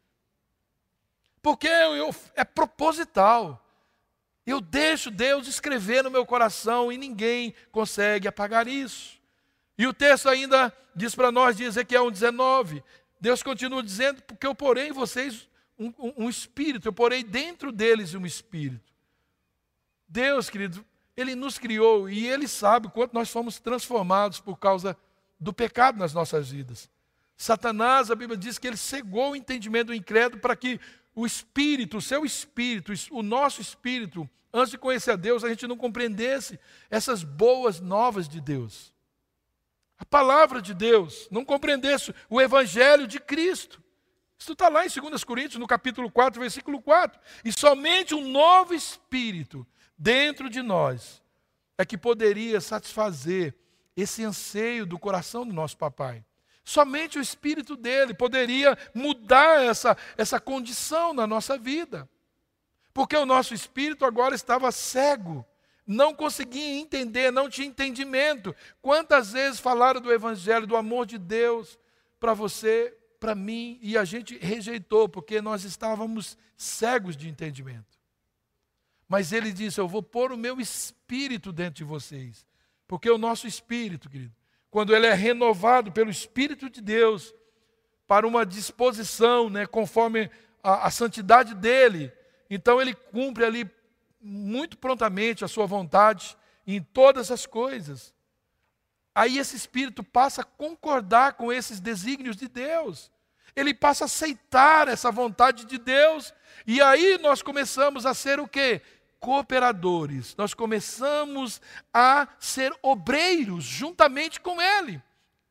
Porque eu, é proposital. Eu deixo Deus escrever no meu coração e ninguém consegue apagar isso. E o texto ainda diz para nós, de Ezequiel 1,19, Deus continua dizendo, porque eu porei em vocês um, um, um, espírito, eu porei dentro deles um espírito. Deus, querido, Ele nos criou e Ele sabe quanto nós fomos transformados por causa do pecado nas nossas vidas. Satanás, a Bíblia diz que ele cegou o entendimento do incrédulo para que o espírito, o seu espírito, o nosso espírito, antes de conhecer a Deus, a gente não compreendesse essas boas novas de Deus a palavra de Deus, não compreendesse o evangelho de Cristo. Isso está lá em 2 Coríntios, no capítulo 4, versículo 4. E somente um novo espírito dentro de nós é que poderia satisfazer esse anseio do coração do nosso papai. Somente o espírito dele poderia mudar essa, essa condição na nossa vida. Porque o nosso espírito agora estava cego não conseguia entender, não tinha entendimento. Quantas vezes falaram do Evangelho, do amor de Deus para você, para mim, e a gente rejeitou, porque nós estávamos cegos de entendimento. Mas ele disse: Eu vou pôr o meu espírito dentro de vocês. Porque o nosso espírito, querido, quando ele é renovado pelo Espírito de Deus, para uma disposição, né, conforme a, a santidade dele, então ele cumpre ali muito prontamente a sua vontade em todas as coisas. Aí esse espírito passa a concordar com esses desígnios de Deus. Ele passa a aceitar essa vontade de Deus. E aí nós começamos a ser o quê? Cooperadores. Nós começamos a ser obreiros juntamente com Ele.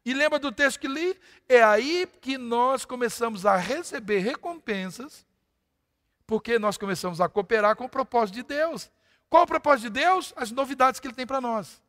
E lembra do texto que li? É aí que nós começamos a receber recompensas porque nós começamos a cooperar com o propósito de Deus. Qual o propósito de Deus? As novidades que Ele tem para nós.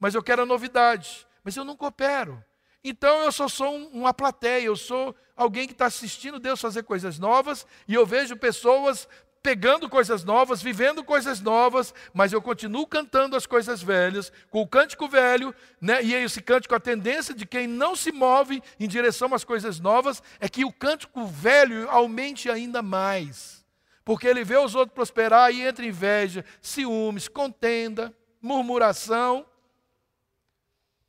Mas eu quero a novidade, mas eu não coopero. Então eu só sou uma plateia, eu sou alguém que está assistindo Deus fazer coisas novas, e eu vejo pessoas pegando coisas novas, vivendo coisas novas, mas eu continuo cantando as coisas velhas, com o cântico velho, né? e esse cântico, a tendência de quem não se move em direção às coisas novas, é que o cântico velho aumente ainda mais porque ele vê os outros prosperar e entra inveja, ciúmes, contenda, murmuração.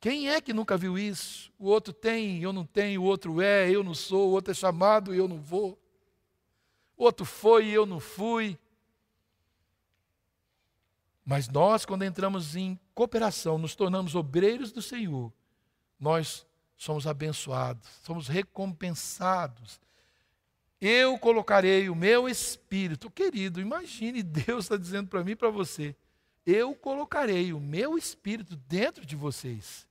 Quem é que nunca viu isso? O outro tem, eu não tenho, o outro é, eu não sou, o outro é chamado e eu não vou. Outro foi e eu não fui. Mas nós, quando entramos em cooperação, nos tornamos obreiros do Senhor, nós somos abençoados, somos recompensados eu colocarei o meu espírito. Querido, imagine Deus está dizendo para mim e para você: eu colocarei o meu espírito dentro de vocês.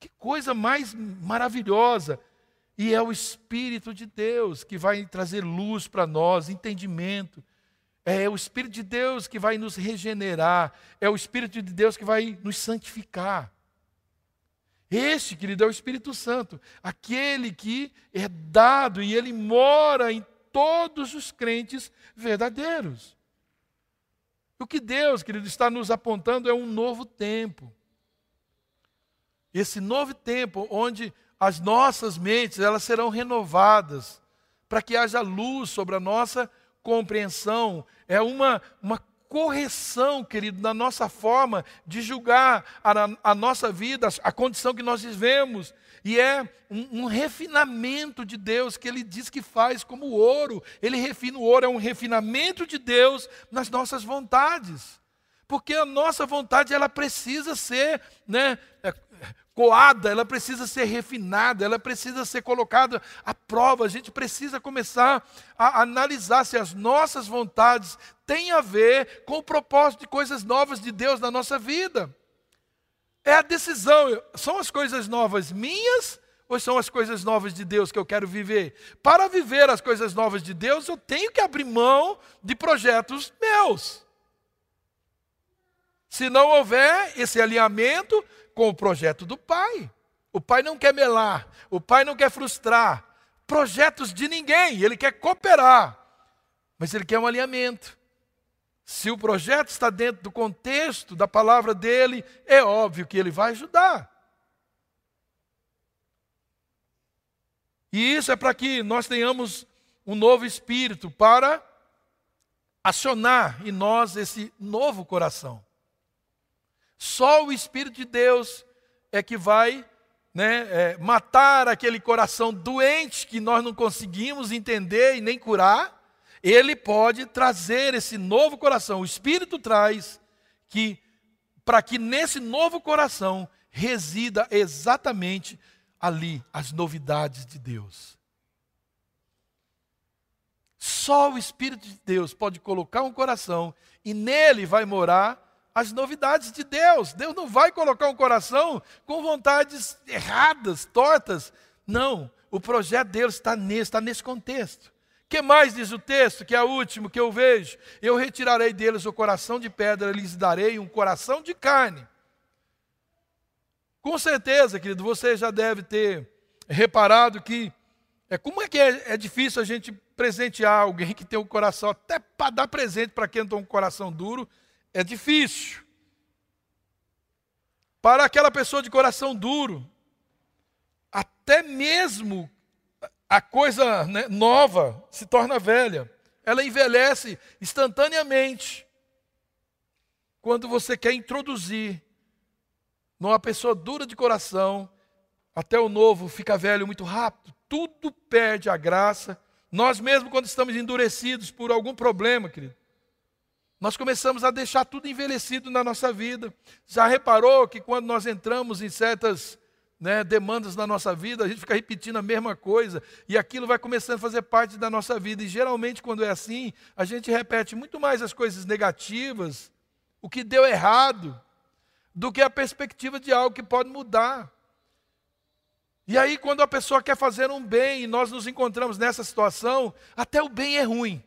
Que coisa mais maravilhosa! E é o Espírito de Deus que vai trazer luz para nós, entendimento. É o Espírito de Deus que vai nos regenerar. É o Espírito de Deus que vai nos santificar. Este, querido, é o Espírito Santo, aquele que é dado e ele mora em todos os crentes verdadeiros. O que Deus, querido, está nos apontando é um novo tempo. Esse novo tempo onde as nossas mentes elas serão renovadas para que haja luz sobre a nossa compreensão. É uma, uma correção, querido, na nossa forma de julgar a, a nossa vida, a condição que nós vivemos. E é um, um, refinamento de Deus que Ele diz que faz como ouro. Ele refina o ouro, é um refinamento de Deus nas nossas vontades. Porque a nossa vontade ela precisa ser né, é, coada, ela precisa ser refinada, ela precisa ser colocada à prova. A gente precisa começar a analisar se as nossas vontades têm a ver com o propósito de coisas novas de Deus na nossa vida. É a decisão, são as coisas novas minhas ou são as coisas novas de Deus que eu quero viver? Para viver as coisas novas de Deus, eu tenho que abrir mão de projetos meus. Se não houver esse alinhamento com o projeto do Pai. O Pai não quer melar, o Pai não quer frustrar projetos de ninguém, ele quer cooperar, mas ele quer um alinhamento. Se o projeto está dentro do contexto da palavra dele, é óbvio que ele vai ajudar. E isso é para que nós tenhamos um novo espírito para acionar em nós esse novo coração. Só o Espírito de Deus é que vai né, é, matar aquele coração doente que nós não conseguimos entender e nem curar. Ele pode trazer esse novo coração. O Espírito traz que para que nesse novo coração resida exatamente ali as novidades de Deus. Só o Espírito de Deus pode colocar um coração e nele vai morar as novidades de Deus. Deus não vai colocar um coração com vontades erradas, tortas. Não, o projeto de Deus está nesse, está nesse contexto. que mais diz o texto, que é o último que eu vejo? Eu retirarei deles o coração de pedra, lhes darei um coração de carne. Com certeza, querido, você já deve ter reparado que é como é que é, é difícil a gente presentear alguém que tem um coração até para dar presente para quem tem um coração duro é difícil. Para aquela pessoa de coração duro, até mesmo a coisa né, nova se torna velha. Ela envelhece instantaneamente. Quando você quer introduzir numa pessoa dura de coração, até o novo fica velho muito rápido, tudo perde a graça. Nós mesmo quando estamos endurecidos por algum problema, querido, nós começamos a deixar tudo envelhecido na nossa vida. Já reparou que quando nós entramos em certas né, demandas na nossa vida, a gente fica repetindo a mesma coisa e aquilo vai começando a fazer parte da nossa vida. E geralmente, quando é assim, a gente repete muito mais as coisas negativas, o que deu errado, do que a perspectiva de algo que pode mudar. E aí, quando a pessoa quer fazer um bem e nós nos encontramos nessa situação, até o bem é ruim.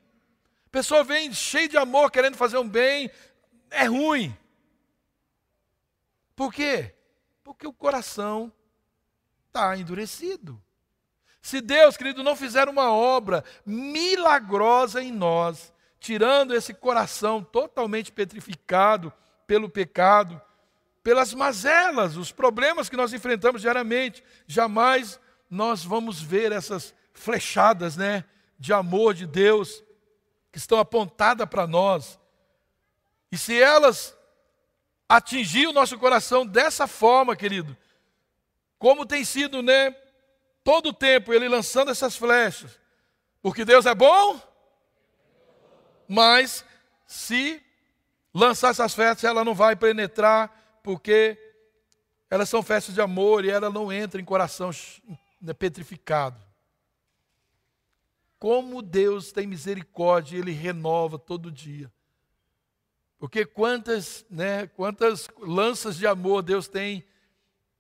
Pessoa vem cheia de amor, querendo fazer um bem, é ruim. Por quê? Porque o coração está endurecido. Se Deus, querido, não fizer uma obra milagrosa em nós, tirando esse coração totalmente petrificado pelo pecado, pelas mazelas, os problemas que nós enfrentamos diariamente. Jamais nós vamos ver essas flechadas, né, de amor de Deus que estão apontadas para nós. E se elas atingir o nosso coração dessa forma, querido, como tem sido, né, todo o tempo ele lançando essas flechas, porque Deus é bom, mas se lançar essas flechas, ela não vai penetrar porque elas são festas de amor e ela não entra em coração né, petrificado. Como Deus tem misericórdia, Ele renova todo dia. Porque quantas, né, quantas lanças de amor Deus tem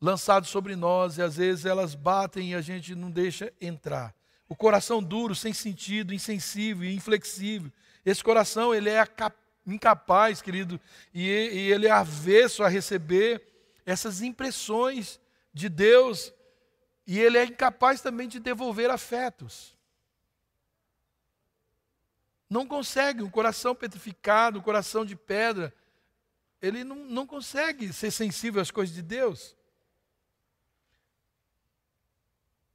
lançado sobre nós e às vezes elas batem e a gente não deixa entrar. O coração duro, sem sentido, insensível inflexível. Esse coração, ele é capaz incapaz, querido, e, e ele é avesso a receber essas impressões de Deus, e ele é incapaz também de devolver afetos. Não consegue, um coração petrificado, um coração de pedra, ele não, não consegue ser sensível às coisas de Deus.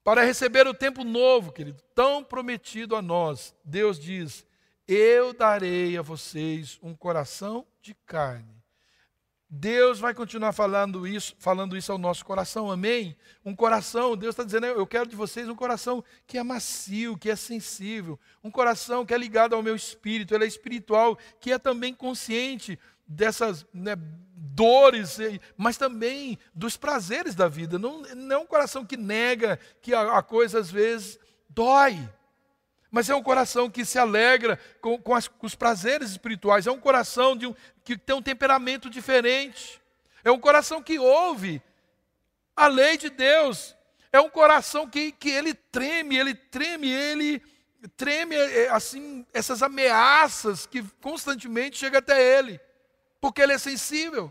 Para receber o tempo novo, querido, tão prometido a nós, Deus diz: eu darei a vocês um coração de carne. Deus vai continuar falando isso, falando isso ao nosso coração, amém? Um coração, Deus está dizendo, eu quero de vocês um coração que é macio, que é sensível, um coração que é ligado ao meu espírito, ele é espiritual, que é também consciente dessas né, dores, mas também dos prazeres da vida. Não, não é um coração que nega que a, a coisa às vezes dói mas é um coração que se alegra com, com, as, com os prazeres espirituais, é um coração um, que tem um temperamento diferente, é um coração que ouve a lei de Deus, é um coração que, que ele treme, ele treme, ele treme é, é, assim, essas ameaças que constantemente chegam até ele, porque ele é sensível.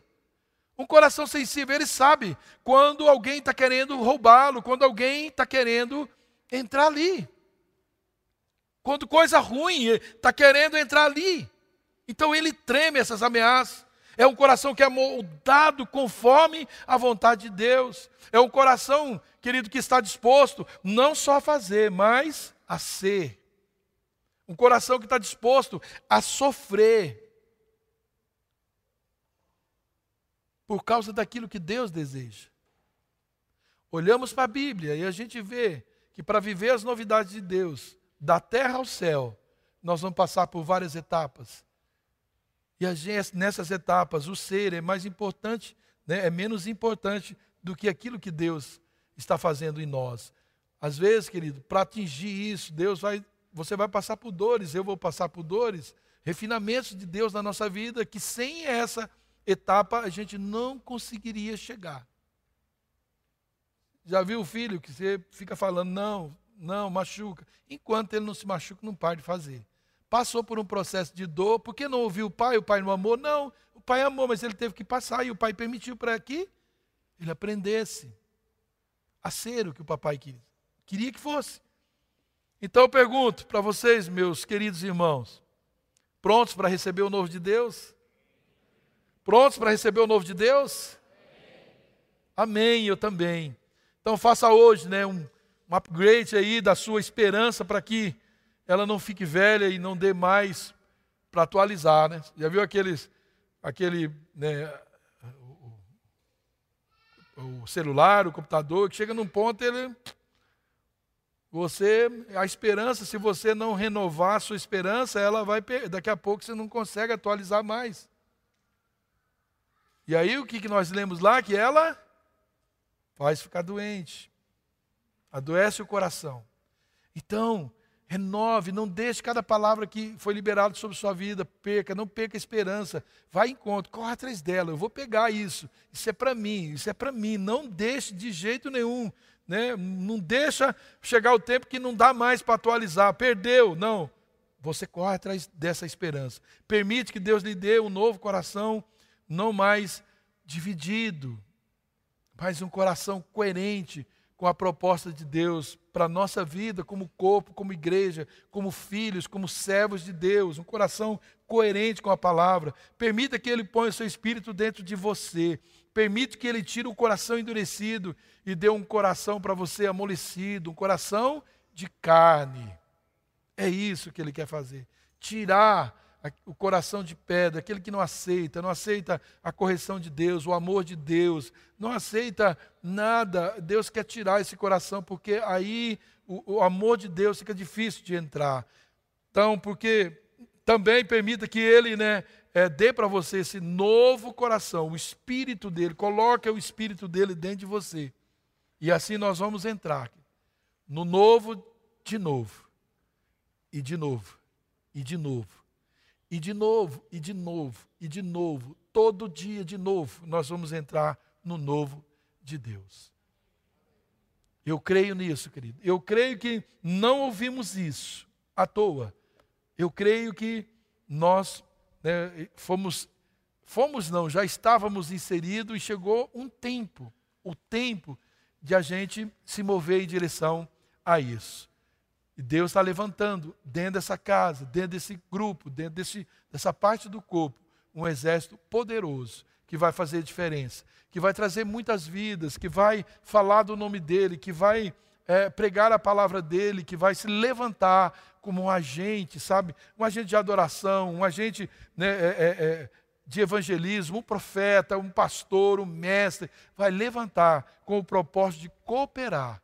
Um coração sensível, ele sabe quando alguém está querendo roubá-lo, quando alguém está querendo entrar ali. Quando coisa ruim está querendo entrar ali. Então ele treme essas ameaças. É um coração que é moldado conforme a vontade de Deus. É um coração, querido, que está disposto não só a fazer, mas a ser. Um coração que está disposto a sofrer por causa daquilo que Deus deseja. Olhamos para a Bíblia e a gente vê que para viver as novidades de Deus, da terra ao céu, nós vamos passar por várias etapas. E nessas etapas, o ser é mais importante, né, é menos importante do que aquilo que Deus está fazendo em nós. Às vezes, querido, para atingir isso, Deus vai você vai passar por dores, eu vou passar por dores, refinamentos de Deus na nossa vida, que sem essa etapa a gente não conseguiria chegar. Já viu o filho que você fica falando, não, não, machuca. Enquanto ele não se machuca, não para de fazer. Passou por um processo de dor, porque não ouviu o pai, o pai não amou? Não, o pai amou, mas ele teve que passar e o pai permitiu para que ele aprendesse a ser o que o papai queria, queria que fosse. Então eu pergunto para vocês, meus queridos irmãos, prontos para receber o novo de Deus? Prontos para receber o novo de Deus? Amém, eu também. Então faça hoje né, um, um upgrade aí da sua esperança para que ela não fique velha e não dê mais para atualizar. Né? Já viu aqueles, aquele né, o, o celular, o computador, que chega num ponto ele você, a esperança, se você não renovar a sua esperança, ela vai daqui a pouco você não consegue atualizar mais. E aí o que, que nós lemos lá? Que ela faz ficar doente. Adoece o coração. Então, renove, não deixe cada palavra que foi liberada sobre sua vida, perca, não perca a esperança. Vai em conta, corra atrás dela, eu vou pegar isso. Isso é para mim, isso é para mim. Não deixe de jeito nenhum né? não deixa chegar o tempo que não dá mais para atualizar, perdeu, não. Você corre atrás dessa esperança. Permite que Deus lhe dê um novo coração, não mais dividido, mas um coração coerente com a proposta de Deus para a nossa vida, como corpo, como igreja, como filhos, como servos de Deus, um coração coerente com a palavra. Permita que Ele ponha o seu espírito dentro de você. Permite que Ele tire o coração endurecido e dê um coração para você amolecido, um coração de carne. É isso que Ele quer fazer. Tirar o coração de pedra, aquele que não aceita, não aceita a correção de Deus, o amor de Deus, não aceita nada. Deus quer tirar esse coração, porque aí o, o amor de Deus fica difícil de entrar. Então, porque também permita que Ele né, é, dê para você esse novo coração, o espírito dele, coloque o espírito dele dentro de você. E assim nós vamos entrar no novo de novo, e de novo, e de novo, e de novo, e de novo, e de novo, todo dia de novo, nós vamos entrar no novo de Deus. Eu creio nisso, querido. Eu creio que não ouvimos isso à toa. Eu creio que nós né, fomos, fomos não, já estávamos inseridos e chegou um tempo, o tempo de a gente se mover em direção a isso. E Deus está levantando dentro dessa casa, dentro desse grupo, dentro desse, dessa parte do corpo, um exército poderoso que vai fazer diferença, que vai trazer muitas vidas, que vai falar do nome dele, que vai é, pregar a palavra dele, que vai se levantar como um agente, sabe? Um agente de adoração, um agente né, é, é, é, de evangelismo, um profeta, um pastor, um mestre, vai levantar com o propósito de cooperar,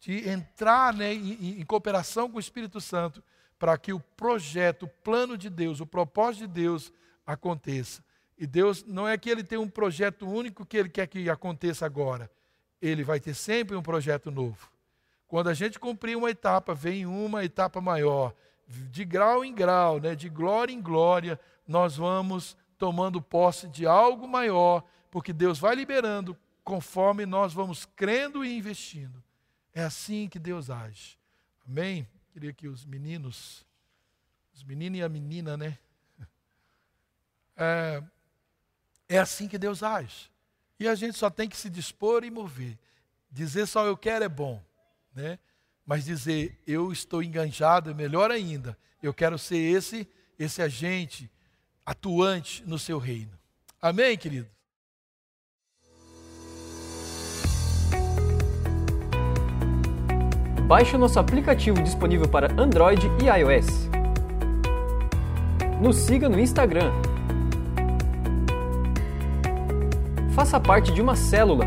de entrar né, em, em cooperação com o Espírito Santo, para que o projeto, o plano de Deus, o propósito de Deus aconteça. E Deus não é que ele tem um projeto único que ele quer que aconteça agora. Ele vai ter sempre um projeto novo. Quando a gente cumprir uma etapa, vem uma etapa maior. De grau em grau, né, de glória em glória, nós vamos tomando posse de algo maior, porque Deus vai liberando conforme nós vamos crendo e investindo. É assim que Deus age. Amém? Queria que os meninos, os meninos e a menina, né? É, é assim que Deus age. E a gente só tem que se dispor e mover. Dizer só eu quero é bom, né? Mas dizer eu estou enganjado é melhor ainda. Eu quero ser esse esse agente atuante no seu reino. Amém, querido. Baixe o nosso aplicativo disponível para Android e iOS. Nos siga no Instagram. Faça parte de uma célula.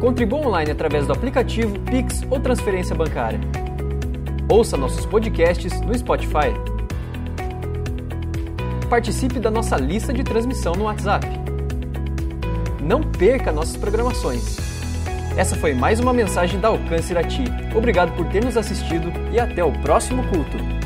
Contribua online através do aplicativo Pix ou transferência bancária. Ouça nossos podcasts no Spotify. Participe da nossa lista de transmissão no WhatsApp. Não perca nossas programações. Essa foi mais uma mensagem da Alcance Irati. Obrigado por ter nos assistido e até o próximo culto.